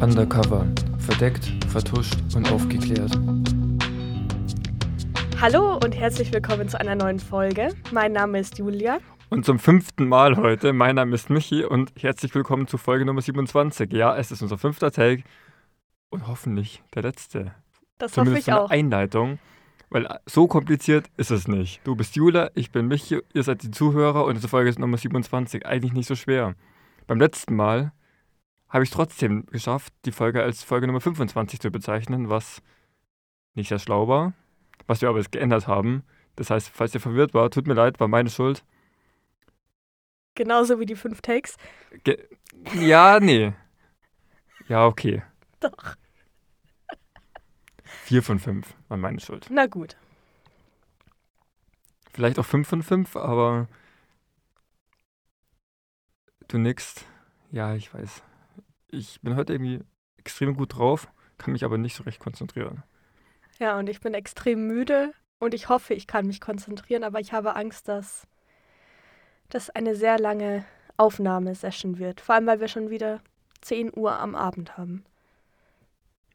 Undercover. Verdeckt, vertuscht und aufgeklärt. Hallo und herzlich willkommen zu einer neuen Folge. Mein Name ist Julia. Und zum fünften Mal heute, mein Name ist Michi und herzlich willkommen zu Folge Nummer 27. Ja, es ist unser fünfter Take und hoffentlich der letzte. Das Zumindest hoffe ich eine auch. Einleitung, weil so kompliziert ist es nicht. Du bist Julia, ich bin Michi, ihr seid die Zuhörer und diese Folge ist Nummer 27. Eigentlich nicht so schwer. Beim letzten Mal habe ich es trotzdem geschafft, die Folge als Folge Nummer 25 zu bezeichnen, was nicht sehr schlau war, was wir aber jetzt geändert haben. Das heißt, falls ihr verwirrt war, tut mir leid, war meine Schuld. Genauso wie die fünf Takes. Ge ja, nee. Ja, okay. Doch. Vier von fünf war meine Schuld. Na gut. Vielleicht auch fünf von fünf, aber du nix. Ja, ich weiß. Ich bin heute irgendwie extrem gut drauf, kann mich aber nicht so recht konzentrieren. Ja, und ich bin extrem müde und ich hoffe, ich kann mich konzentrieren, aber ich habe Angst, dass das eine sehr lange Aufnahmesession wird. Vor allem, weil wir schon wieder 10 Uhr am Abend haben.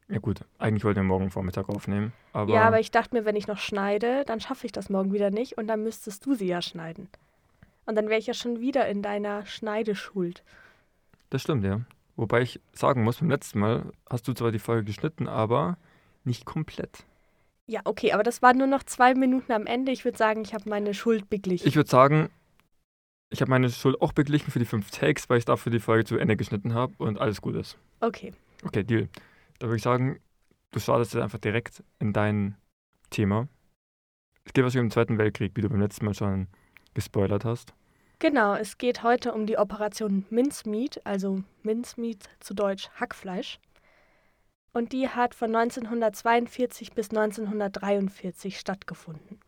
Ja gut, eigentlich wollten wir morgen Vormittag aufnehmen, aber, ja, aber ich dachte mir, wenn ich noch schneide, dann schaffe ich das morgen wieder nicht und dann müsstest du sie ja schneiden. Und dann wäre ich ja schon wieder in deiner Schneideschuld. das stimmt, ja. Wobei ich sagen muss, beim letzten Mal hast du zwar die Folge geschnitten, aber nicht komplett. Ja, okay, aber das waren nur noch zwei Minuten am Ende. Ich würde sagen, ich habe meine Schuld beglichen. Ich würde sagen, ich habe meine Schuld auch beglichen für die fünf Takes, weil ich dafür die Folge zu Ende geschnitten habe und alles gut ist. okay. Okay, Deal. Da würde ich sagen, du startest jetzt einfach direkt in dein Thema. Es geht was über den Zweiten Weltkrieg, wie du beim letzten Mal schon gespoilert hast. Genau, es geht heute um die Operation Mincemeat, also Mincemeat zu Deutsch Hackfleisch. Und die hat von 1942 bis 1943 stattgefunden.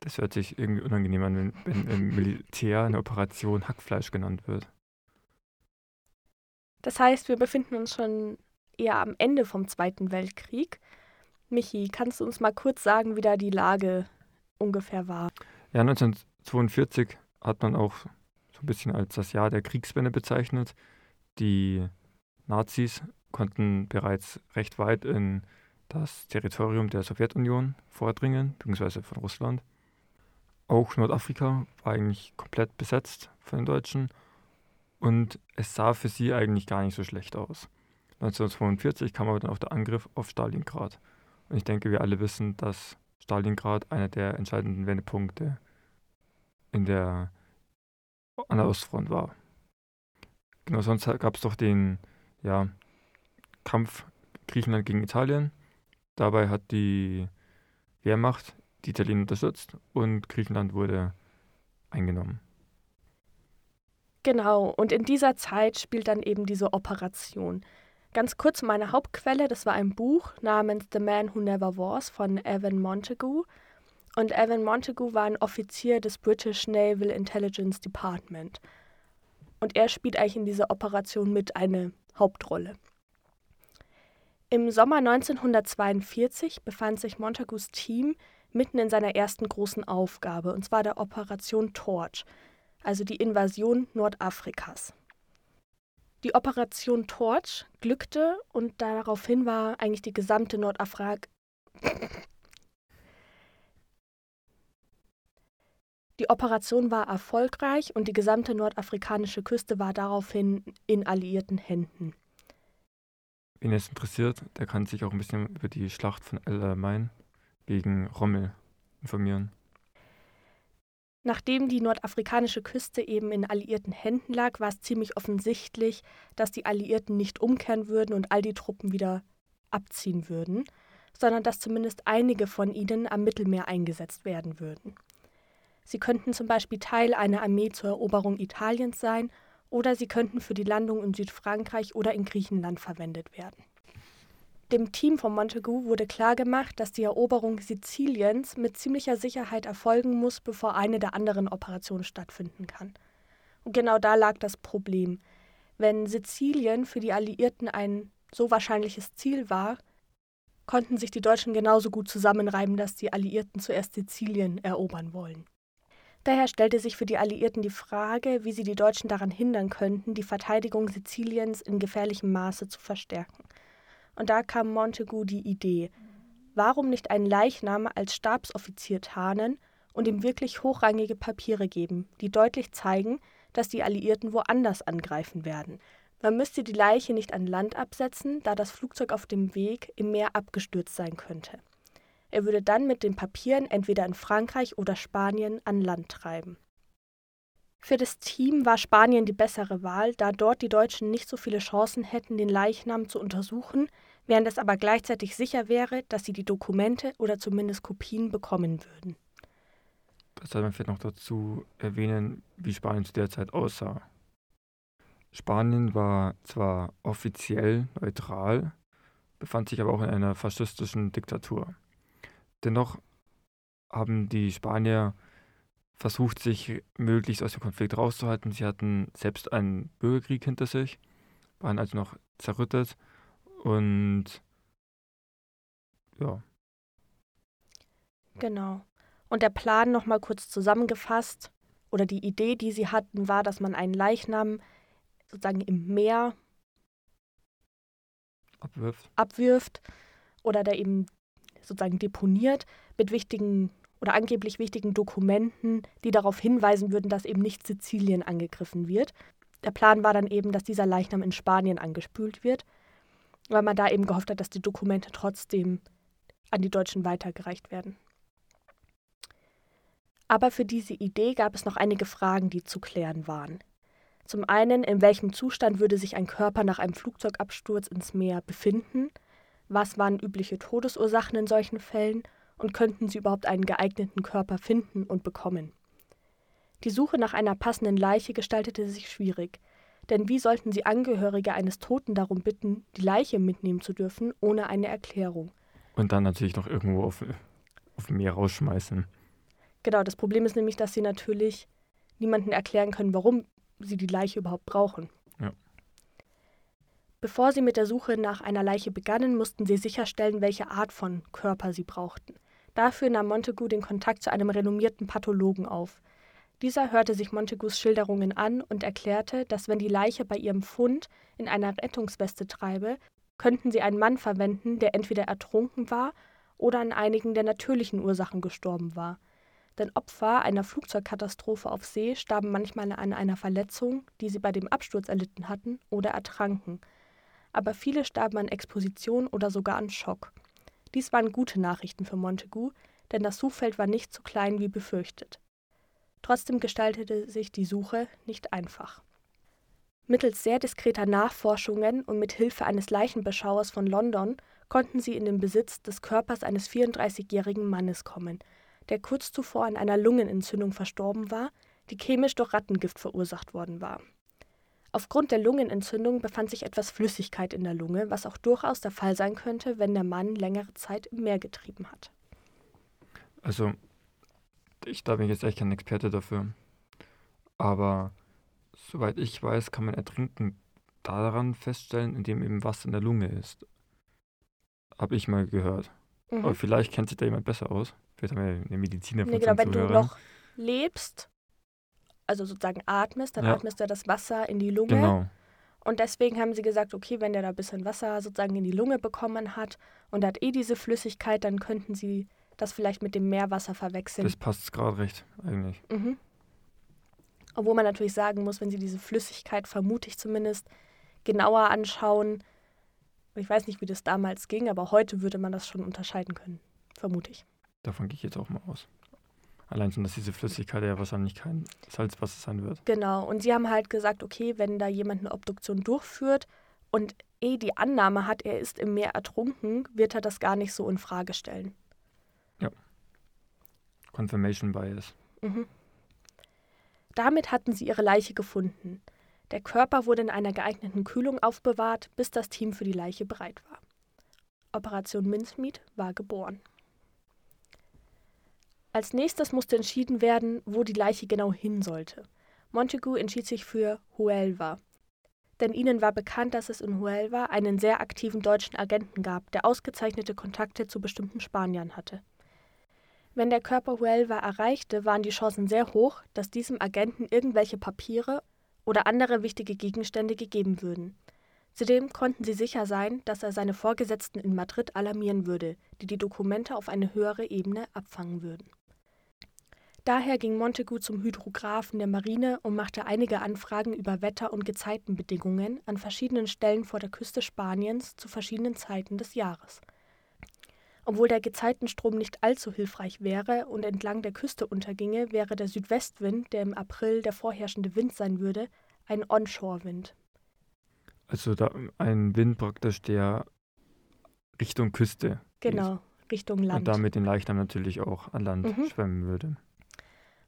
Das hört sich irgendwie unangenehm an, wenn, wenn im Militär eine Operation Hackfleisch genannt wird. Das heißt, wir befinden uns schon eher am Ende vom Zweiten Weltkrieg. Michi, kannst du uns mal kurz sagen, wie da die Lage ungefähr war? Ja, 1942 hat man auch so ein bisschen als das Jahr der Kriegswende bezeichnet. Die Nazis konnten bereits recht weit in das Territorium der Sowjetunion vordringen, beziehungsweise von Russland. Auch Nordafrika war eigentlich komplett besetzt von den Deutschen und es sah für sie eigentlich gar nicht so schlecht aus. 1942 kam aber dann auch der Angriff auf Stalingrad. Und ich denke, wir alle wissen, dass Stalingrad einer der entscheidenden Wendepunkte in der, an der Ostfront war. Genau, sonst gab es doch den ja, Kampf Griechenland gegen Italien. Dabei hat die Wehrmacht die Italiener unterstützt und Griechenland wurde eingenommen. Genau, und in dieser Zeit spielt dann eben diese Operation. Ganz kurz meine Hauptquelle, das war ein Buch namens The Man Who Never Was von Evan Montagu. Und Evan Montagu war ein Offizier des British Naval Intelligence Department. Und er spielt eigentlich in dieser Operation mit eine Hauptrolle. Im Sommer 1942 befand sich Montagus Team mitten in seiner ersten großen Aufgabe, und zwar der Operation Torch, also die Invasion Nordafrikas. Die Operation Torch glückte und daraufhin war eigentlich die gesamte Nordafrika. Die Operation war erfolgreich und die gesamte nordafrikanische Küste war daraufhin in alliierten Händen. Wen es interessiert, der kann sich auch ein bisschen über die Schlacht von El Alamein gegen Rommel informieren. Nachdem die nordafrikanische Küste eben in alliierten Händen lag, war es ziemlich offensichtlich, dass die Alliierten nicht umkehren würden und all die Truppen wieder abziehen würden, sondern dass zumindest einige von ihnen am Mittelmeer eingesetzt werden würden. Sie könnten zum Beispiel Teil einer Armee zur Eroberung Italiens sein oder sie könnten für die Landung in Südfrankreich oder in Griechenland verwendet werden. Dem Team von Montagu wurde klargemacht, dass die Eroberung Siziliens mit ziemlicher Sicherheit erfolgen muss, bevor eine der anderen Operationen stattfinden kann. Und genau da lag das Problem. Wenn Sizilien für die Alliierten ein so wahrscheinliches Ziel war, konnten sich die Deutschen genauso gut zusammenreiben, dass die Alliierten zuerst Sizilien erobern wollen. Daher stellte sich für die Alliierten die Frage, wie sie die Deutschen daran hindern könnten, die Verteidigung Siziliens in gefährlichem Maße zu verstärken. Und da kam Montagu die Idee, warum nicht einen Leichnam als Stabsoffizier tarnen und ihm wirklich hochrangige Papiere geben, die deutlich zeigen, dass die Alliierten woanders angreifen werden. Man müsste die Leiche nicht an Land absetzen, da das Flugzeug auf dem Weg im Meer abgestürzt sein könnte. Er würde dann mit den Papieren entweder in Frankreich oder Spanien an Land treiben. Für das Team war Spanien die bessere Wahl, da dort die Deutschen nicht so viele Chancen hätten, den Leichnam zu untersuchen, während es aber gleichzeitig sicher wäre, dass sie die Dokumente oder zumindest Kopien bekommen würden. Das sollte man vielleicht noch dazu erwähnen, wie Spanien zu der Zeit aussah. Spanien war zwar offiziell neutral, befand sich aber auch in einer faschistischen Diktatur. Dennoch haben die Spanier versucht, sich möglichst aus dem Konflikt rauszuhalten. Sie hatten selbst einen Bürgerkrieg hinter sich, waren also noch zerrüttet und ja. Genau. Und der Plan nochmal kurz zusammengefasst, oder die Idee, die sie hatten, war, dass man einen Leichnam sozusagen im Meer abwirft, abwirft oder der eben sozusagen deponiert mit wichtigen oder angeblich wichtigen Dokumenten, die darauf hinweisen würden, dass eben nicht Sizilien angegriffen wird. Der Plan war dann eben, dass dieser Leichnam in Spanien angespült wird, weil man da eben gehofft hat, dass die Dokumente trotzdem an die Deutschen weitergereicht werden. Aber für diese Idee gab es noch einige Fragen, die zu klären waren. Zum einen, in welchem Zustand würde sich ein Körper nach einem Flugzeugabsturz ins Meer befinden? Was waren übliche Todesursachen in solchen Fällen? Und könnten sie überhaupt einen geeigneten Körper finden und bekommen? Die Suche nach einer passenden Leiche gestaltete sich schwierig, denn wie sollten sie Angehörige eines Toten darum bitten, die Leiche mitnehmen zu dürfen, ohne eine Erklärung? Und dann natürlich noch irgendwo auf, auf dem Meer rausschmeißen. Genau, das Problem ist nämlich, dass sie natürlich niemanden erklären können, warum sie die Leiche überhaupt brauchen. Ja. Bevor sie mit der Suche nach einer Leiche begannen, mussten sie sicherstellen, welche Art von Körper sie brauchten. Dafür nahm Montagu den Kontakt zu einem renommierten Pathologen auf. Dieser hörte sich Montagus Schilderungen an und erklärte, dass wenn die Leiche bei ihrem Fund in einer Rettungsweste treibe, könnten sie einen Mann verwenden, der entweder ertrunken war oder an einigen der natürlichen Ursachen gestorben war denn Opfer einer Flugzeugkatastrophe auf See starben manchmal an einer Verletzung, die sie bei dem Absturz erlitten hatten, oder ertranken. Aber viele starben an Exposition oder sogar an Schock. Dies waren gute Nachrichten für Montagu, denn das Suchfeld war nicht so klein wie befürchtet. Trotzdem gestaltete sich die Suche nicht einfach. Mittels sehr diskreter Nachforschungen und mit Hilfe eines Leichenbeschauers von London konnten sie in den Besitz des Körpers eines 34-jährigen Mannes kommen, der kurz zuvor an einer Lungenentzündung verstorben war, die chemisch durch Rattengift verursacht worden war. Aufgrund der Lungenentzündung befand sich etwas Flüssigkeit in der Lunge, was auch durchaus der Fall sein könnte, wenn der Mann längere Zeit im Meer getrieben hat. Also, ich da bin jetzt echt kein Experte dafür. Aber soweit ich weiß, kann man Ertrinken daran feststellen, indem eben was in der Lunge ist. Habe ich mal gehört. Mhm. Aber vielleicht kennt sich da jemand besser aus. Vielleicht haben wir eine Mediziner nee, genau, wenn du noch lebst, also sozusagen atmest, dann ja. atmest du das Wasser in die Lunge. Genau. Und deswegen haben sie gesagt, okay, wenn der da ein bisschen Wasser sozusagen in die Lunge bekommen hat und hat eh diese Flüssigkeit, dann könnten sie das vielleicht mit dem Meerwasser verwechseln. Das passt gerade recht, eigentlich. Mhm. Obwohl man natürlich sagen muss, wenn sie diese Flüssigkeit, vermute ich zumindest, genauer anschauen, ich weiß nicht, wie das damals ging, aber heute würde man das schon unterscheiden können, vermute ich. Davon gehe ich jetzt auch mal aus. Allein schon, dass diese Flüssigkeit ja wahrscheinlich kein Salzwasser sein wird. Genau. Und sie haben halt gesagt, okay, wenn da jemand eine Obduktion durchführt und eh die Annahme hat, er ist im Meer ertrunken, wird er das gar nicht so in Frage stellen. Ja. Confirmation Bias. Mhm. Damit hatten sie ihre Leiche gefunden. Der Körper wurde in einer geeigneten Kühlung aufbewahrt, bis das Team für die Leiche bereit war. Operation Mincemeat war geboren. Als nächstes musste entschieden werden, wo die Leiche genau hin sollte. Montagu entschied sich für Huelva. Denn ihnen war bekannt, dass es in Huelva einen sehr aktiven deutschen Agenten gab, der ausgezeichnete Kontakte zu bestimmten Spaniern hatte. Wenn der Körper Huelva erreichte, waren die Chancen sehr hoch, dass diesem Agenten irgendwelche Papiere oder andere wichtige Gegenstände gegeben würden. Zudem konnten sie sicher sein, dass er seine Vorgesetzten in Madrid alarmieren würde, die die Dokumente auf eine höhere Ebene abfangen würden. Daher ging Montagu zum Hydrographen der Marine und machte einige Anfragen über Wetter- und Gezeitenbedingungen an verschiedenen Stellen vor der Küste Spaniens zu verschiedenen Zeiten des Jahres. Obwohl der Gezeitenstrom nicht allzu hilfreich wäre und entlang der Küste unterginge, wäre der Südwestwind, der im April der vorherrschende Wind sein würde, ein Onshore-Wind. Also da ein Wind praktisch, der Richtung Küste. Genau, geht. Richtung Land. Und damit den Leichnam natürlich auch an Land mhm. schwemmen würde.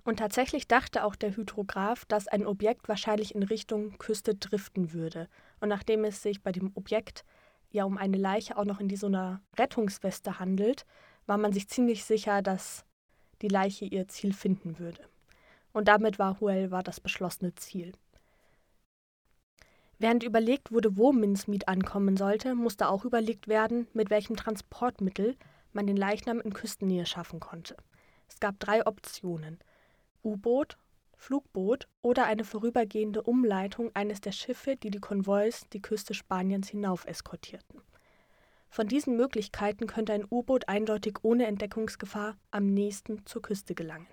Und tatsächlich dachte auch der Hydrograph, dass ein Objekt wahrscheinlich in Richtung Küste driften würde. Und nachdem es sich bei dem Objekt ja um eine Leiche auch noch in so einer Rettungsweste handelt, war man sich ziemlich sicher, dass die Leiche ihr Ziel finden würde. Und damit war Huelva das beschlossene Ziel. Während überlegt wurde, wo Mincemeat ankommen sollte, musste auch überlegt werden, mit welchem Transportmittel man den Leichnam in Küstennähe schaffen konnte. Es gab drei Optionen – U-Boot, Flugboot oder eine vorübergehende Umleitung eines der Schiffe, die die Konvois die Küste Spaniens hinauf eskortierten. Von diesen Möglichkeiten könnte ein U-Boot eindeutig ohne Entdeckungsgefahr am nächsten zur Küste gelangen.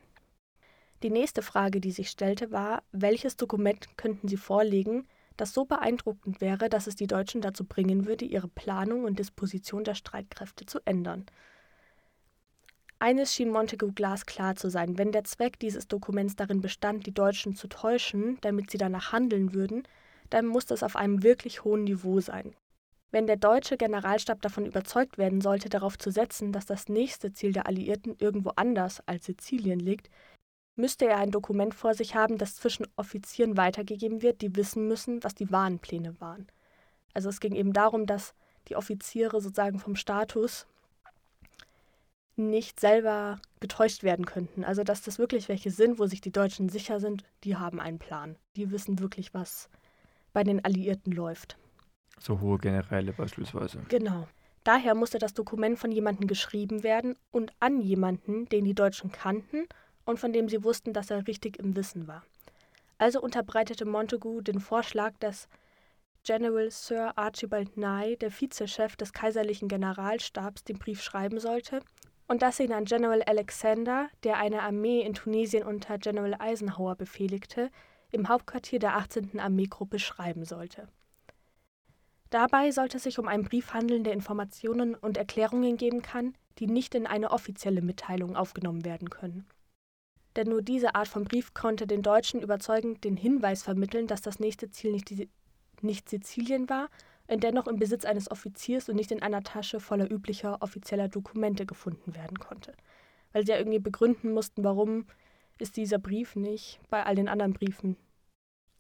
Die nächste Frage, die sich stellte, war, welches Dokument könnten sie vorlegen, das so beeindruckend wäre, dass es die Deutschen dazu bringen würde, ihre Planung und Disposition der Streitkräfte zu ändern. Eines schien Montagu glasklar zu sein: Wenn der Zweck dieses Dokuments darin bestand, die Deutschen zu täuschen, damit sie danach handeln würden, dann muss das auf einem wirklich hohen Niveau sein. Wenn der deutsche Generalstab davon überzeugt werden sollte, darauf zu setzen, dass das nächste Ziel der Alliierten irgendwo anders als Sizilien liegt, müsste er ein Dokument vor sich haben, das zwischen Offizieren weitergegeben wird, die wissen müssen, was die wahren Pläne waren. Also es ging eben darum, dass die Offiziere sozusagen vom Status nicht selber getäuscht werden könnten. Also dass das wirklich welche sind, wo sich die Deutschen sicher sind, die haben einen Plan. Die wissen wirklich, was bei den Alliierten läuft. So hohe Generäle beispielsweise. Genau. Daher musste das Dokument von jemandem geschrieben werden und an jemanden, den die Deutschen kannten und von dem sie wussten, dass er richtig im Wissen war. Also unterbreitete Montagu den Vorschlag, dass General Sir Archibald Nye, der Vizechef des kaiserlichen Generalstabs, den Brief schreiben sollte und dass ihn an General Alexander, der eine Armee in Tunesien unter General Eisenhower befehligte, im Hauptquartier der 18. Armeegruppe schreiben sollte. Dabei sollte es sich um einen Brief handeln, der Informationen und Erklärungen geben kann, die nicht in eine offizielle Mitteilung aufgenommen werden können. Denn nur diese Art von Brief konnte den Deutschen überzeugend den Hinweis vermitteln, dass das nächste Ziel nicht, die, nicht Sizilien war, dennoch im Besitz eines Offiziers und nicht in einer Tasche voller üblicher offizieller Dokumente gefunden werden konnte. Weil sie ja irgendwie begründen mussten, warum ist dieser Brief nicht bei all den anderen Briefen,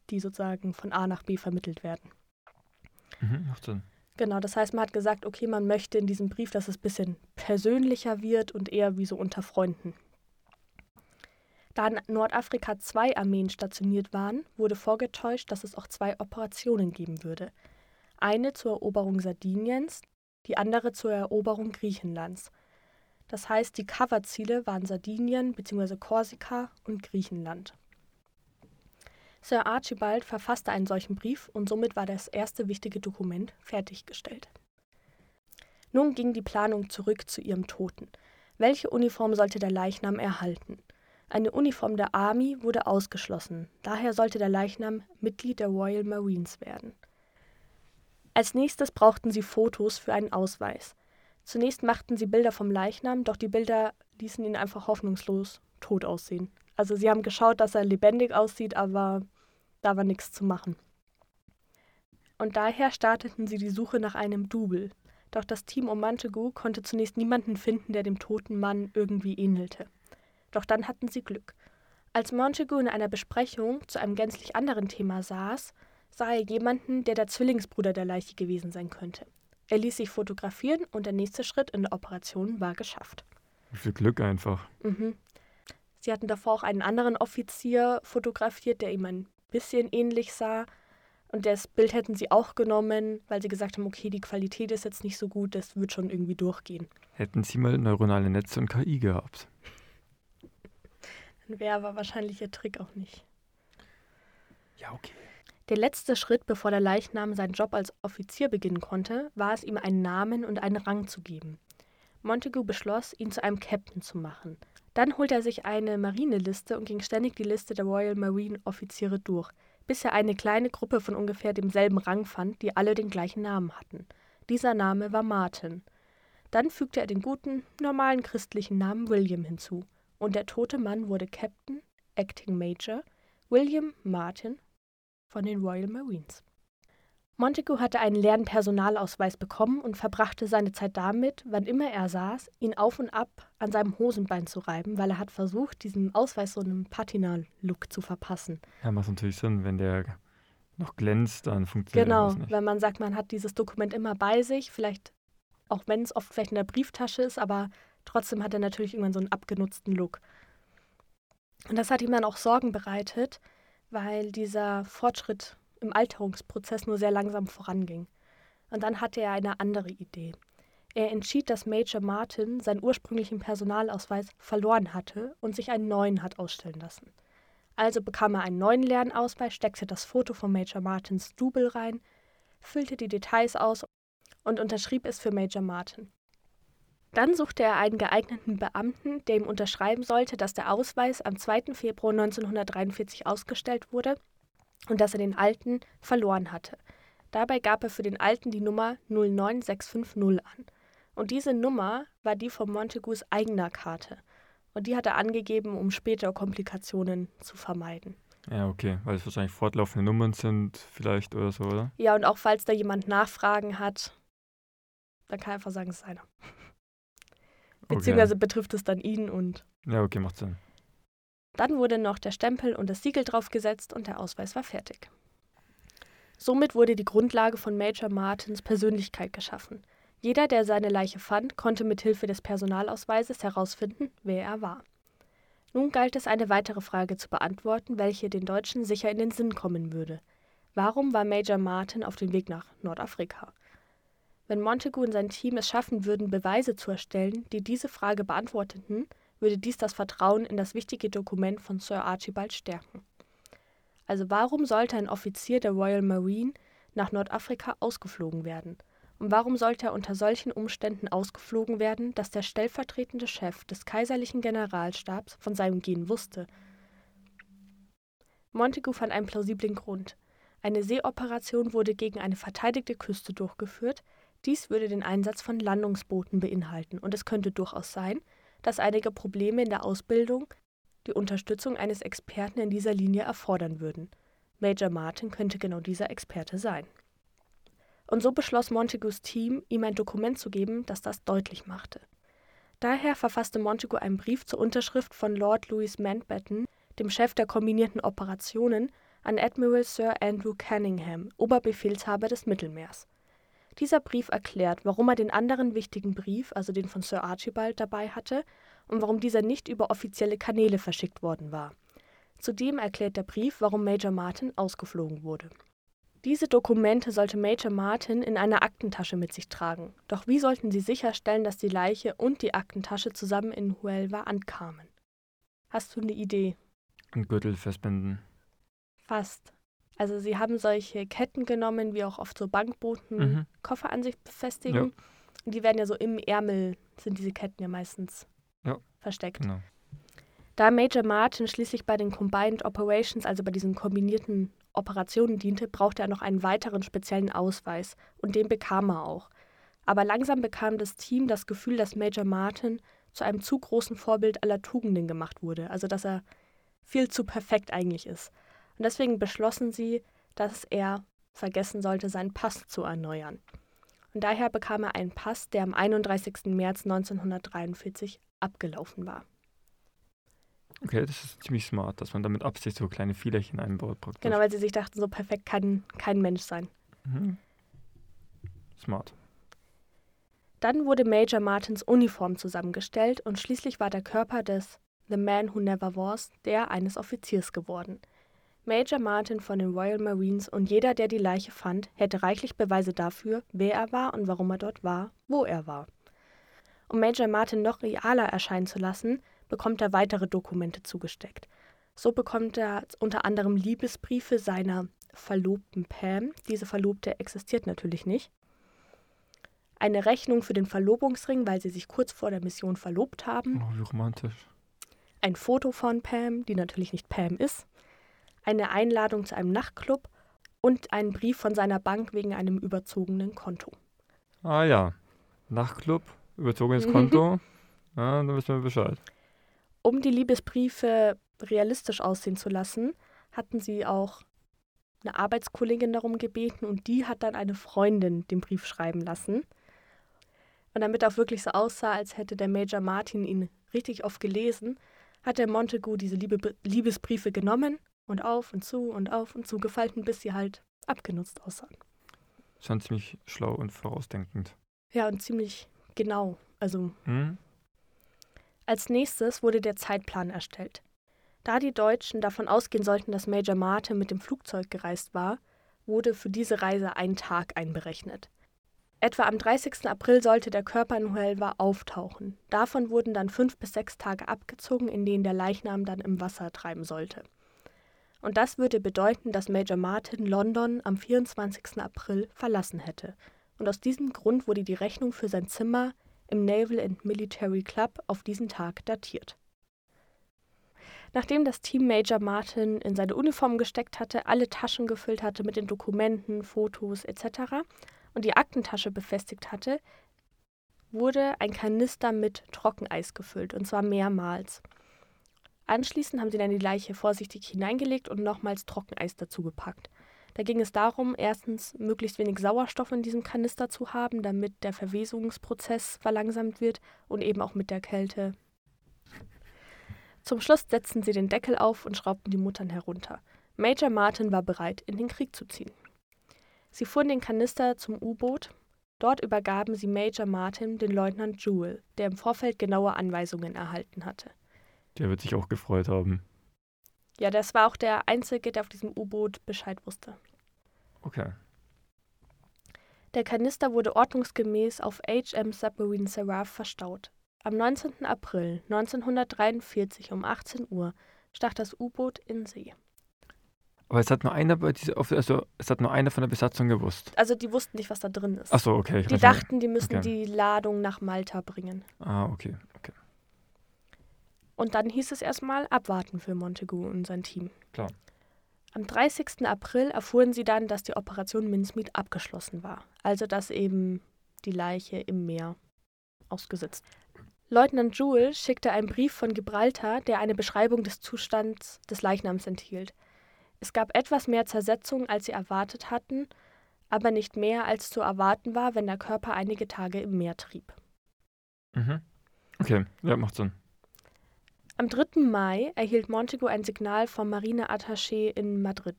die sozusagen von A nach B vermittelt werden. Mhm, macht Sinn. Genau, das heißt, man hat gesagt, okay, man möchte in diesem Brief, dass es ein bisschen persönlicher wird und eher wie so unter Freunden. Da in Nordafrika zwei Armeen stationiert waren, wurde vorgetäuscht, dass es auch zwei Operationen geben würde eine zur Eroberung Sardiniens, die andere zur Eroberung Griechenlands. Das heißt, die Coverziele waren Sardinien bzw. Korsika und Griechenland. Sir Archibald verfasste einen solchen Brief und somit war das erste wichtige Dokument fertiggestellt. Nun ging die Planung zurück zu ihrem Toten. Welche Uniform sollte der Leichnam erhalten? Eine Uniform der Army wurde ausgeschlossen, daher sollte der Leichnam Mitglied der Royal Marines werden. Als nächstes brauchten sie Fotos für einen Ausweis. Zunächst machten sie Bilder vom Leichnam, doch die Bilder ließen ihn einfach hoffnungslos tot aussehen. Also sie haben geschaut, dass er lebendig aussieht, aber da war nichts zu machen. Und daher starteten sie die Suche nach einem Double. Doch das Team um Montagu konnte zunächst niemanden finden, der dem toten Mann irgendwie ähnelte. Doch dann hatten sie Glück. Als Montagu in einer Besprechung zu einem gänzlich anderen Thema saß, sah er jemanden, der der Zwillingsbruder der Leiche gewesen sein könnte. Er ließ sich fotografieren und der nächste Schritt in der Operation war geschafft. Wie viel Glück einfach. Mhm. Sie hatten davor auch einen anderen Offizier fotografiert, der ihm ein bisschen ähnlich sah. Und das Bild hätten sie auch genommen, weil sie gesagt haben, okay, die Qualität ist jetzt nicht so gut, das wird schon irgendwie durchgehen. Hätten sie mal neuronale Netze und KI gehabt. Wäre aber wahrscheinlich ihr Trick auch nicht. Ja, okay. Der letzte Schritt, bevor der Leichnam seinen Job als Offizier beginnen konnte, war es ihm einen Namen und einen Rang zu geben. Montagu beschloss, ihn zu einem Captain zu machen. Dann holte er sich eine Marineliste und ging ständig die Liste der Royal Marine Offiziere durch, bis er eine kleine Gruppe von ungefähr demselben Rang fand, die alle den gleichen Namen hatten. Dieser Name war Martin. Dann fügte er den guten, normalen christlichen Namen William hinzu, und der tote Mann wurde Captain, Acting Major, William Martin von den Royal Marines. Montagu hatte einen leeren Personalausweis bekommen und verbrachte seine Zeit damit, wann immer er saß, ihn auf und ab an seinem Hosenbein zu reiben, weil er hat versucht, diesem Ausweis so einen Patina-Look zu verpassen. Ja, macht natürlich Sinn, wenn der noch glänzt, dann funktioniert genau, das nicht. Genau, wenn man sagt, man hat dieses Dokument immer bei sich, vielleicht auch wenn es oft vielleicht in der Brieftasche ist, aber trotzdem hat er natürlich irgendwann so einen abgenutzten Look. Und das hat ihm dann auch Sorgen bereitet, weil dieser Fortschritt im Alterungsprozess nur sehr langsam voranging. Und dann hatte er eine andere Idee. Er entschied, dass Major Martin seinen ursprünglichen Personalausweis verloren hatte und sich einen neuen hat ausstellen lassen. Also bekam er einen neuen Lernausweis, steckte das Foto von Major Martins Double rein, füllte die Details aus und unterschrieb es für Major Martin. Dann suchte er einen geeigneten Beamten, der ihm unterschreiben sollte, dass der Ausweis am 2. Februar 1943 ausgestellt wurde und dass er den alten verloren hatte. Dabei gab er für den alten die Nummer 09650 an. Und diese Nummer war die von Montagus eigener Karte. Und die hat er angegeben, um später Komplikationen zu vermeiden. Ja, okay, weil es wahrscheinlich fortlaufende Nummern sind, vielleicht oder so, oder? Ja, und auch falls da jemand Nachfragen hat, dann kann er einfach sagen, es ist einer. Beziehungsweise okay. betrifft es dann ihn und. Ja, okay, macht Sinn. Dann wurde noch der Stempel und das Siegel draufgesetzt und der Ausweis war fertig. Somit wurde die Grundlage von Major Martins Persönlichkeit geschaffen. Jeder, der seine Leiche fand, konnte mit Hilfe des Personalausweises herausfinden, wer er war. Nun galt es, eine weitere Frage zu beantworten, welche den Deutschen sicher in den Sinn kommen würde. Warum war Major Martin auf dem Weg nach Nordafrika? Wenn Montagu und sein Team es schaffen würden, Beweise zu erstellen, die diese Frage beantworteten, würde dies das Vertrauen in das wichtige Dokument von Sir Archibald stärken. Also warum sollte ein Offizier der Royal Marine nach Nordafrika ausgeflogen werden? Und warum sollte er unter solchen Umständen ausgeflogen werden, dass der stellvertretende Chef des kaiserlichen Generalstabs von seinem Gehen wusste? Montagu fand einen plausiblen Grund. Eine Seeoperation wurde gegen eine verteidigte Küste durchgeführt, dies würde den Einsatz von Landungsbooten beinhalten, und es könnte durchaus sein, dass einige Probleme in der Ausbildung die Unterstützung eines Experten in dieser Linie erfordern würden. Major Martin könnte genau dieser Experte sein. Und so beschloss Montagus Team, ihm ein Dokument zu geben, das das deutlich machte. Daher verfasste Montagu einen Brief zur Unterschrift von Lord Louis Mountbatten, dem Chef der kombinierten Operationen, an Admiral Sir Andrew Cunningham, Oberbefehlshaber des Mittelmeers. Dieser Brief erklärt, warum er den anderen wichtigen Brief, also den von Sir Archibald, dabei hatte und warum dieser nicht über offizielle Kanäle verschickt worden war. Zudem erklärt der Brief, warum Major Martin ausgeflogen wurde. Diese Dokumente sollte Major Martin in einer Aktentasche mit sich tragen. Doch wie sollten sie sicherstellen, dass die Leiche und die Aktentasche zusammen in Huelva ankamen? Hast du eine Idee? Ein Gürtel festbinden. Fast. Also sie haben solche Ketten genommen, wie auch oft so Bankbooten mhm. Koffer an sich befestigen. Ja. Und die werden ja so im Ärmel, sind diese Ketten ja meistens ja. versteckt. Genau. Da Major Martin schließlich bei den Combined Operations, also bei diesen kombinierten Operationen diente, brauchte er noch einen weiteren speziellen Ausweis und den bekam er auch. Aber langsam bekam das Team das Gefühl, dass Major Martin zu einem zu großen Vorbild aller Tugenden gemacht wurde, also dass er viel zu perfekt eigentlich ist. Und deswegen beschlossen sie, dass er vergessen sollte, seinen Pass zu erneuern. Und daher bekam er einen Pass, der am 31. März 1943 abgelaufen war. Okay, das ist ziemlich smart, dass man damit Absicht so kleine Fehlerchen einbaut. Praktisch. Genau, weil sie sich dachten, so perfekt kann kein Mensch sein. Mhm. Smart. Dann wurde Major Martins Uniform zusammengestellt und schließlich war der Körper des The Man Who Never Was der eines Offiziers geworden. Major Martin von den Royal Marines und jeder, der die Leiche fand, hätte reichlich Beweise dafür, wer er war und warum er dort war, wo er war. Um Major Martin noch realer erscheinen zu lassen, bekommt er weitere Dokumente zugesteckt. So bekommt er unter anderem Liebesbriefe seiner Verlobten Pam. Diese Verlobte existiert natürlich nicht. Eine Rechnung für den Verlobungsring, weil sie sich kurz vor der Mission verlobt haben. Oh, wie romantisch. Ein Foto von Pam, die natürlich nicht Pam ist. Eine Einladung zu einem Nachtclub und einen Brief von seiner Bank wegen einem überzogenen Konto. Ah ja, Nachtclub, überzogenes Konto. Ja, dann wissen wir Bescheid. Um die Liebesbriefe realistisch aussehen zu lassen, hatten sie auch eine Arbeitskollegin darum gebeten und die hat dann eine Freundin den Brief schreiben lassen. Und damit auch wirklich so aussah, als hätte der Major Martin ihn richtig oft gelesen, hat der Montagu diese Liebe Liebesbriefe genommen und auf und zu und auf und zu gefalten, bis sie halt abgenutzt aussahen. Schon ziemlich schlau und vorausdenkend. Ja, und ziemlich genau. Also. Hm? Als nächstes wurde der Zeitplan erstellt. Da die Deutschen davon ausgehen sollten, dass Major Martin mit dem Flugzeug gereist war, wurde für diese Reise ein Tag einberechnet. Etwa am 30. April sollte der Körper in Huelva auftauchen. Davon wurden dann fünf bis sechs Tage abgezogen, in denen der Leichnam dann im Wasser treiben sollte. Und das würde bedeuten, dass Major Martin London am 24. April verlassen hätte. Und aus diesem Grund wurde die Rechnung für sein Zimmer im Naval and Military Club auf diesen Tag datiert. Nachdem das Team Major Martin in seine Uniform gesteckt hatte, alle Taschen gefüllt hatte mit den Dokumenten, Fotos etc. und die Aktentasche befestigt hatte, wurde ein Kanister mit Trockeneis gefüllt, und zwar mehrmals. Anschließend haben sie dann die Leiche vorsichtig hineingelegt und nochmals Trockeneis dazugepackt. Da ging es darum, erstens möglichst wenig Sauerstoff in diesem Kanister zu haben, damit der Verwesungsprozess verlangsamt wird und eben auch mit der Kälte zum Schluss setzten sie den Deckel auf und schraubten die Muttern herunter. Major Martin war bereit, in den Krieg zu ziehen. Sie fuhren den Kanister zum U-Boot. Dort übergaben sie Major Martin den Leutnant Jewell, der im Vorfeld genaue Anweisungen erhalten hatte. Der wird sich auch gefreut haben. Ja, das war auch der Einzige, der auf diesem U-Boot Bescheid wusste. Okay. Der Kanister wurde ordnungsgemäß auf HM Submarine Seraph verstaut. Am 19. April 1943 um 18 Uhr stach das U-Boot in See. Aber es hat nur einer also es hat nur einer von der Besatzung gewusst. Also die wussten nicht, was da drin ist. Ach so, okay. Die dachten, die müssen okay. die Ladung nach Malta bringen. Ah, okay, okay. Und dann hieß es erstmal abwarten für Montagu und sein Team. Klar. Am 30. April erfuhren sie dann, dass die Operation Mincemeat abgeschlossen war. Also dass eben die Leiche im Meer ausgesetzt. Leutnant Jewell schickte einen Brief von Gibraltar, der eine Beschreibung des Zustands des Leichnams enthielt. Es gab etwas mehr Zersetzung, als sie erwartet hatten, aber nicht mehr, als zu erwarten war, wenn der Körper einige Tage im Meer trieb. Mhm. Okay, ja, macht Sinn. Am 3. Mai erhielt Montego ein Signal vom Marineattaché in Madrid.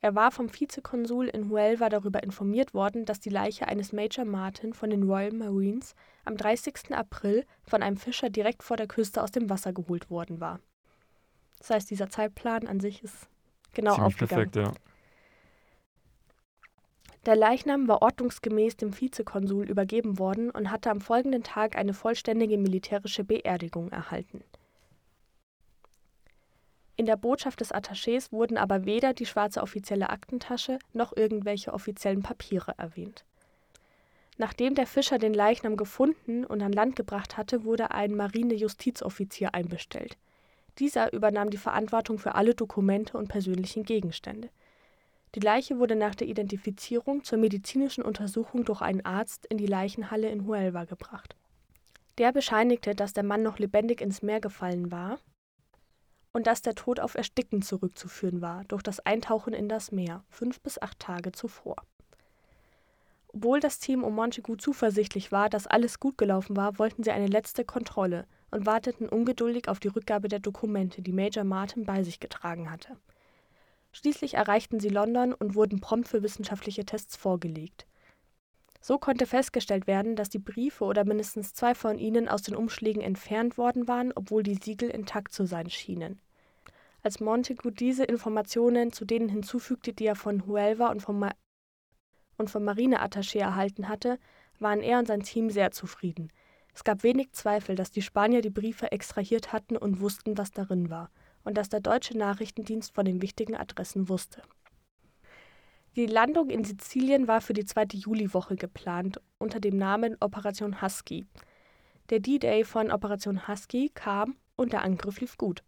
Er war vom Vizekonsul in Huelva darüber informiert worden, dass die Leiche eines Major Martin von den Royal Marines am 30. April von einem Fischer direkt vor der Küste aus dem Wasser geholt worden war. Das heißt, dieser Zeitplan an sich ist genau Ziemlich aufgegangen. Perfekt, ja. Der Leichnam war ordnungsgemäß dem Vizekonsul übergeben worden und hatte am folgenden Tag eine vollständige militärische Beerdigung erhalten. In der Botschaft des Attachés wurden aber weder die schwarze offizielle Aktentasche noch irgendwelche offiziellen Papiere erwähnt. Nachdem der Fischer den Leichnam gefunden und an Land gebracht hatte, wurde ein Marinejustizoffizier einbestellt. Dieser übernahm die Verantwortung für alle Dokumente und persönlichen Gegenstände. Die Leiche wurde nach der Identifizierung zur medizinischen Untersuchung durch einen Arzt in die Leichenhalle in Huelva gebracht. Der bescheinigte, dass der Mann noch lebendig ins Meer gefallen war und dass der Tod auf Ersticken zurückzuführen war durch das Eintauchen in das Meer fünf bis acht Tage zuvor. Obwohl das Team um Montagu zuversichtlich war, dass alles gut gelaufen war, wollten sie eine letzte Kontrolle und warteten ungeduldig auf die Rückgabe der Dokumente, die Major Martin bei sich getragen hatte. Schließlich erreichten sie London und wurden prompt für wissenschaftliche Tests vorgelegt. So konnte festgestellt werden, dass die Briefe oder mindestens zwei von ihnen aus den Umschlägen entfernt worden waren, obwohl die Siegel intakt zu sein schienen. Als Montagu diese Informationen zu denen hinzufügte, die er von Huelva und vom, und vom Marineattaché erhalten hatte, waren er und sein Team sehr zufrieden. Es gab wenig Zweifel, dass die Spanier die Briefe extrahiert hatten und wussten, was darin war, und dass der deutsche Nachrichtendienst von den wichtigen Adressen wusste. Die Landung in Sizilien war für die zweite Juliwoche geplant, unter dem Namen Operation Husky. Der D-Day von Operation Husky kam und der Angriff lief gut.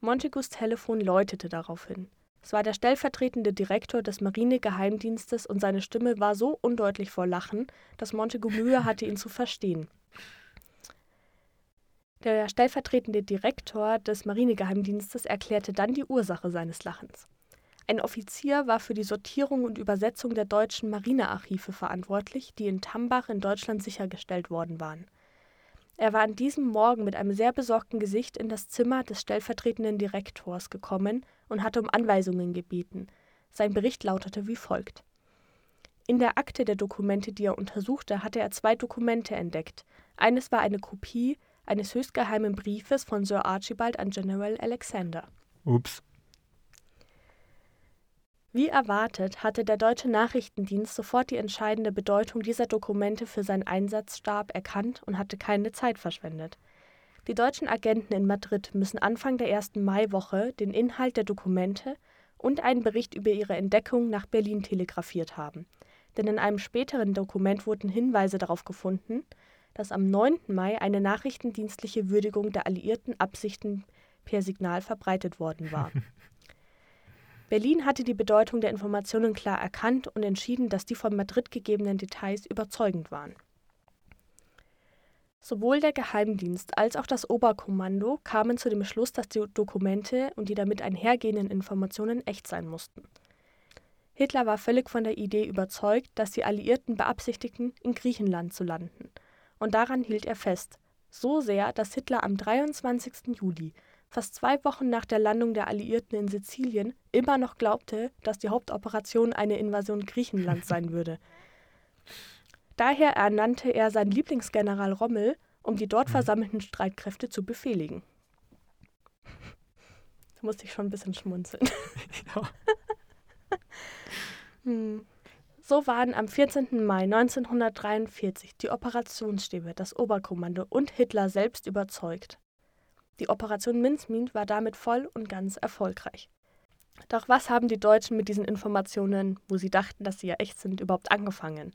Montagus Telefon läutete daraufhin. Es war der stellvertretende Direktor des Marinegeheimdienstes und seine Stimme war so undeutlich vor Lachen, dass Montagu Mühe hatte, ihn zu verstehen. Der stellvertretende Direktor des Marinegeheimdienstes erklärte dann die Ursache seines Lachens. Ein Offizier war für die Sortierung und Übersetzung der deutschen Marinearchive verantwortlich, die in Tambach in Deutschland sichergestellt worden waren. Er war an diesem Morgen mit einem sehr besorgten Gesicht in das Zimmer des stellvertretenden Direktors gekommen und hatte um Anweisungen gebeten. Sein Bericht lautete wie folgt. In der Akte der Dokumente, die er untersuchte, hatte er zwei Dokumente entdeckt. Eines war eine Kopie eines höchstgeheimen Briefes von Sir Archibald an General Alexander. Ups. Wie erwartet hatte der deutsche Nachrichtendienst sofort die entscheidende Bedeutung dieser Dokumente für seinen Einsatzstab erkannt und hatte keine Zeit verschwendet. Die deutschen Agenten in Madrid müssen Anfang der ersten Maiwoche den Inhalt der Dokumente und einen Bericht über ihre Entdeckung nach Berlin telegrafiert haben. Denn in einem späteren Dokument wurden Hinweise darauf gefunden, dass am 9. Mai eine nachrichtendienstliche Würdigung der alliierten Absichten per Signal verbreitet worden war. Berlin hatte die Bedeutung der Informationen klar erkannt und entschieden, dass die von Madrid gegebenen Details überzeugend waren. Sowohl der Geheimdienst als auch das Oberkommando kamen zu dem Schluss, dass die Dokumente und die damit einhergehenden Informationen echt sein mussten. Hitler war völlig von der Idee überzeugt, dass die Alliierten beabsichtigten, in Griechenland zu landen. Und daran hielt er fest. So sehr, dass Hitler am 23. Juli fast zwei Wochen nach der Landung der Alliierten in Sizilien immer noch glaubte, dass die Hauptoperation eine Invasion Griechenlands sein würde. Daher ernannte er seinen Lieblingsgeneral Rommel, um die dort mhm. versammelten Streitkräfte zu befehligen. Da musste ich schon ein bisschen schmunzeln. Ja. hm. So waren am 14. Mai 1943 die Operationsstäbe, das Oberkommando und Hitler selbst überzeugt. Die Operation Mincemeat war damit voll und ganz erfolgreich. Doch was haben die Deutschen mit diesen Informationen, wo sie dachten, dass sie ja echt sind, überhaupt angefangen?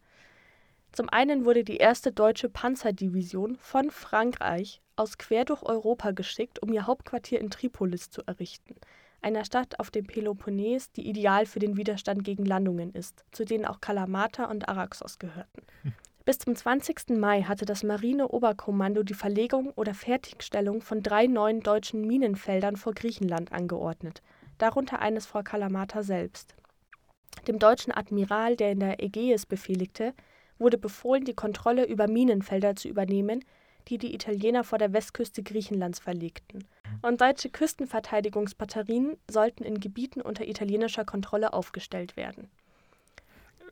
Zum einen wurde die erste deutsche Panzerdivision von Frankreich aus quer durch Europa geschickt, um ihr Hauptquartier in Tripolis zu errichten, einer Stadt auf dem Peloponnes, die ideal für den Widerstand gegen Landungen ist, zu denen auch Kalamata und Araxos gehörten. Bis zum 20. Mai hatte das Marine-Oberkommando die Verlegung oder Fertigstellung von drei neuen deutschen Minenfeldern vor Griechenland angeordnet, darunter eines vor Kalamata selbst. Dem deutschen Admiral, der in der Ägäis befehligte, wurde befohlen, die Kontrolle über Minenfelder zu übernehmen, die die Italiener vor der Westküste Griechenlands verlegten. Und deutsche Küstenverteidigungsbatterien sollten in Gebieten unter italienischer Kontrolle aufgestellt werden.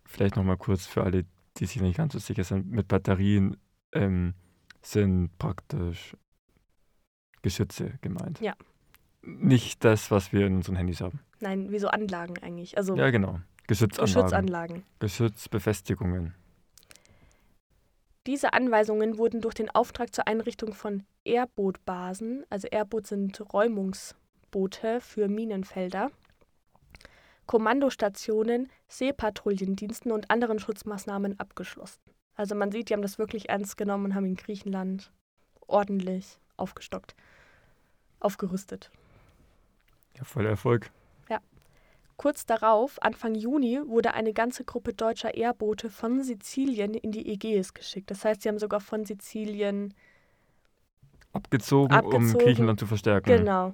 Vielleicht nochmal kurz für alle, die sich nicht ganz so sicher sind, mit Batterien ähm, sind praktisch Geschütze gemeint. Ja. Nicht das, was wir in unseren Handys haben. Nein, wie so Anlagen eigentlich. Also ja, genau. Geschützanlagen. Geschützanlagen. Geschützbefestigungen. Diese Anweisungen wurden durch den Auftrag zur Einrichtung von Airbootbasen, also Airboot sind Räumungsboote für Minenfelder, Kommandostationen, Seepatrouillendiensten und anderen Schutzmaßnahmen abgeschlossen. Also man sieht, die haben das wirklich ernst genommen und haben in Griechenland ordentlich aufgestockt, aufgerüstet. Ja, voller Erfolg. Ja. Kurz darauf, Anfang Juni, wurde eine ganze Gruppe deutscher Airboote von Sizilien in die Ägäis geschickt. Das heißt, sie haben sogar von Sizilien abgezogen, abgezogen. um Griechenland zu verstärken. Genau.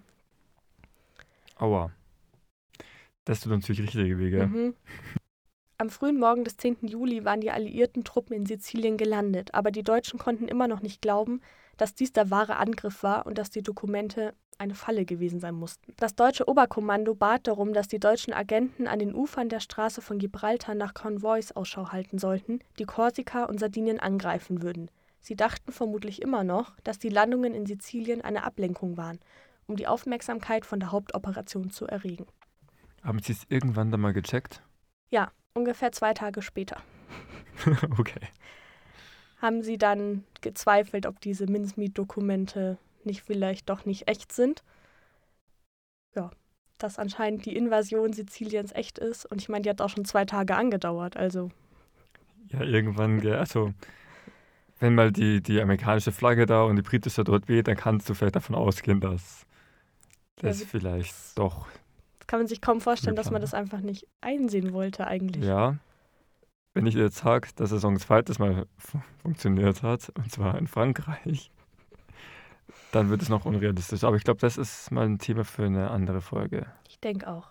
Aua. Das tut natürlich richtige Wege. Mhm. Am frühen Morgen des 10. Juli waren die alliierten Truppen in Sizilien gelandet, aber die Deutschen konnten immer noch nicht glauben, dass dies der wahre Angriff war und dass die Dokumente eine Falle gewesen sein mussten. Das deutsche Oberkommando bat darum, dass die deutschen Agenten an den Ufern der Straße von Gibraltar nach Konvois Ausschau halten sollten, die Korsika und Sardinien angreifen würden. Sie dachten vermutlich immer noch, dass die Landungen in Sizilien eine Ablenkung waren, um die Aufmerksamkeit von der Hauptoperation zu erregen. Haben Sie es irgendwann dann mal gecheckt? Ja, ungefähr zwei Tage später. okay. haben sie dann gezweifelt, ob diese Mincemeat-Dokumente nicht vielleicht doch nicht echt sind. Ja, dass anscheinend die Invasion Siziliens echt ist. Und ich meine, die hat auch schon zwei Tage angedauert, also. Ja, irgendwann, gell, also wenn mal die, die amerikanische Flagge da und die britische dort weht, dann kannst du vielleicht davon ausgehen, dass das ja, vielleicht doch. Kann man sich kaum vorstellen, dass man das einfach nicht einsehen wollte, eigentlich. Ja. Wenn ich jetzt sage, dass es ein zweites Mal funktioniert hat, und zwar in Frankreich, dann wird es noch unrealistisch. Aber ich glaube, das ist mal ein Thema für eine andere Folge. Ich denke auch.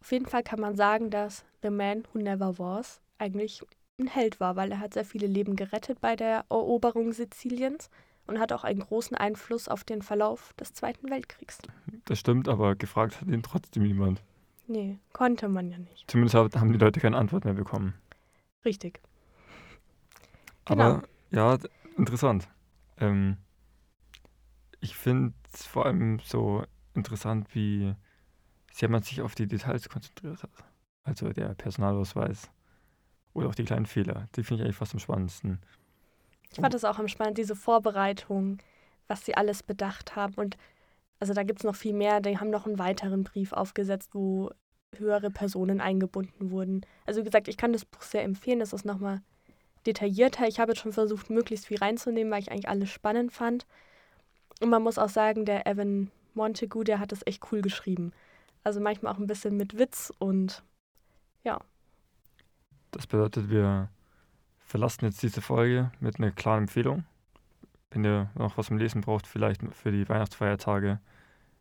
Auf jeden Fall kann man sagen, dass The Man Who Never Was eigentlich ein Held war, weil er hat sehr viele Leben gerettet bei der Eroberung Siziliens und hat auch einen großen Einfluss auf den Verlauf des Zweiten Weltkriegs. Das stimmt, aber gefragt hat ihn trotzdem niemand. Nee, konnte man ja nicht. Zumindest haben die Leute keine Antwort mehr bekommen. Richtig. Genau. Aber ja, interessant. Ähm, ich finde es vor allem so interessant, wie sehr man sich auf die Details konzentriert hat. Also der Personalausweis oder auch die kleinen Fehler. Die finde ich eigentlich fast am spannendsten. Ich fand das auch am spannendsten, diese Vorbereitung, was sie alles bedacht haben. Und also da gibt es noch viel mehr. Die haben noch einen weiteren Brief aufgesetzt, wo höhere Personen eingebunden wurden. Also wie gesagt, ich kann das Buch sehr empfehlen. Das ist nochmal detaillierter. Ich habe jetzt schon versucht, möglichst viel reinzunehmen, weil ich eigentlich alles spannend fand. Und man muss auch sagen, der Evan Montagu, der hat das echt cool geschrieben. Also manchmal auch ein bisschen mit Witz und ja. Das bedeutet, wir verlassen jetzt diese Folge mit einer klaren Empfehlung. Wenn ihr noch was zum Lesen braucht, vielleicht für die Weihnachtsfeiertage,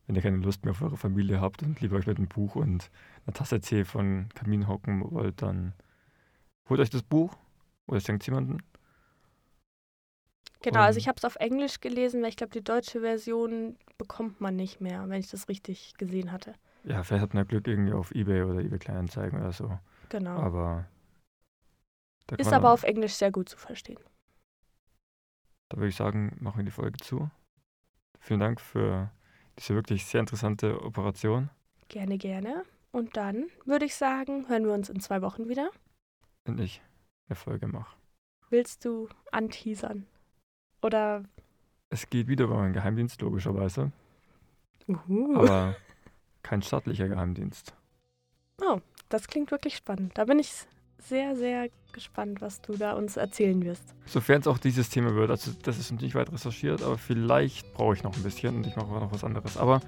wenn ihr keine Lust mehr auf eure Familie habt und lieber euch mit einem Buch und einer Tasse Tee von Kamin hocken wollt, dann holt euch das Buch oder schenkt es jemanden. Genau, also ich habe es auf Englisch gelesen, weil ich glaube, die deutsche Version bekommt man nicht mehr, wenn ich das richtig gesehen hatte. Ja, vielleicht hat man Glück irgendwie auf Ebay oder Ebay Kleinanzeigen oder so. Genau. Aber ist aber auf Englisch sehr gut zu verstehen. Da würde ich sagen, machen wir die Folge zu. Vielen Dank für diese wirklich sehr interessante Operation. Gerne, gerne. Und dann würde ich sagen, hören wir uns in zwei Wochen wieder. Wenn ich eine Folge mache. Willst du anteasern? Oder. Es geht wieder über meinen Geheimdienst, logischerweise. Uhu. Aber kein staatlicher Geheimdienst. Oh, das klingt wirklich spannend. Da bin ich sehr, sehr gespannt, was du da uns erzählen wirst. Sofern es auch dieses Thema wird. Also das ist nicht weit recherchiert, aber vielleicht brauche ich noch ein bisschen und ich mache noch was anderes. Aber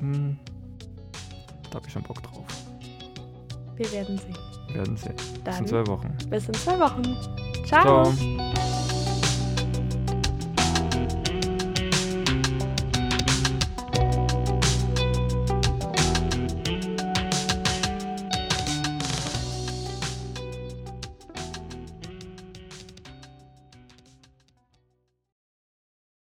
mh, hm, da habe ich schon Bock drauf. Wir werden sehen. Wir werden sehen. Dann bis in zwei Wochen. Bis in zwei Wochen. Ciao. Ciao.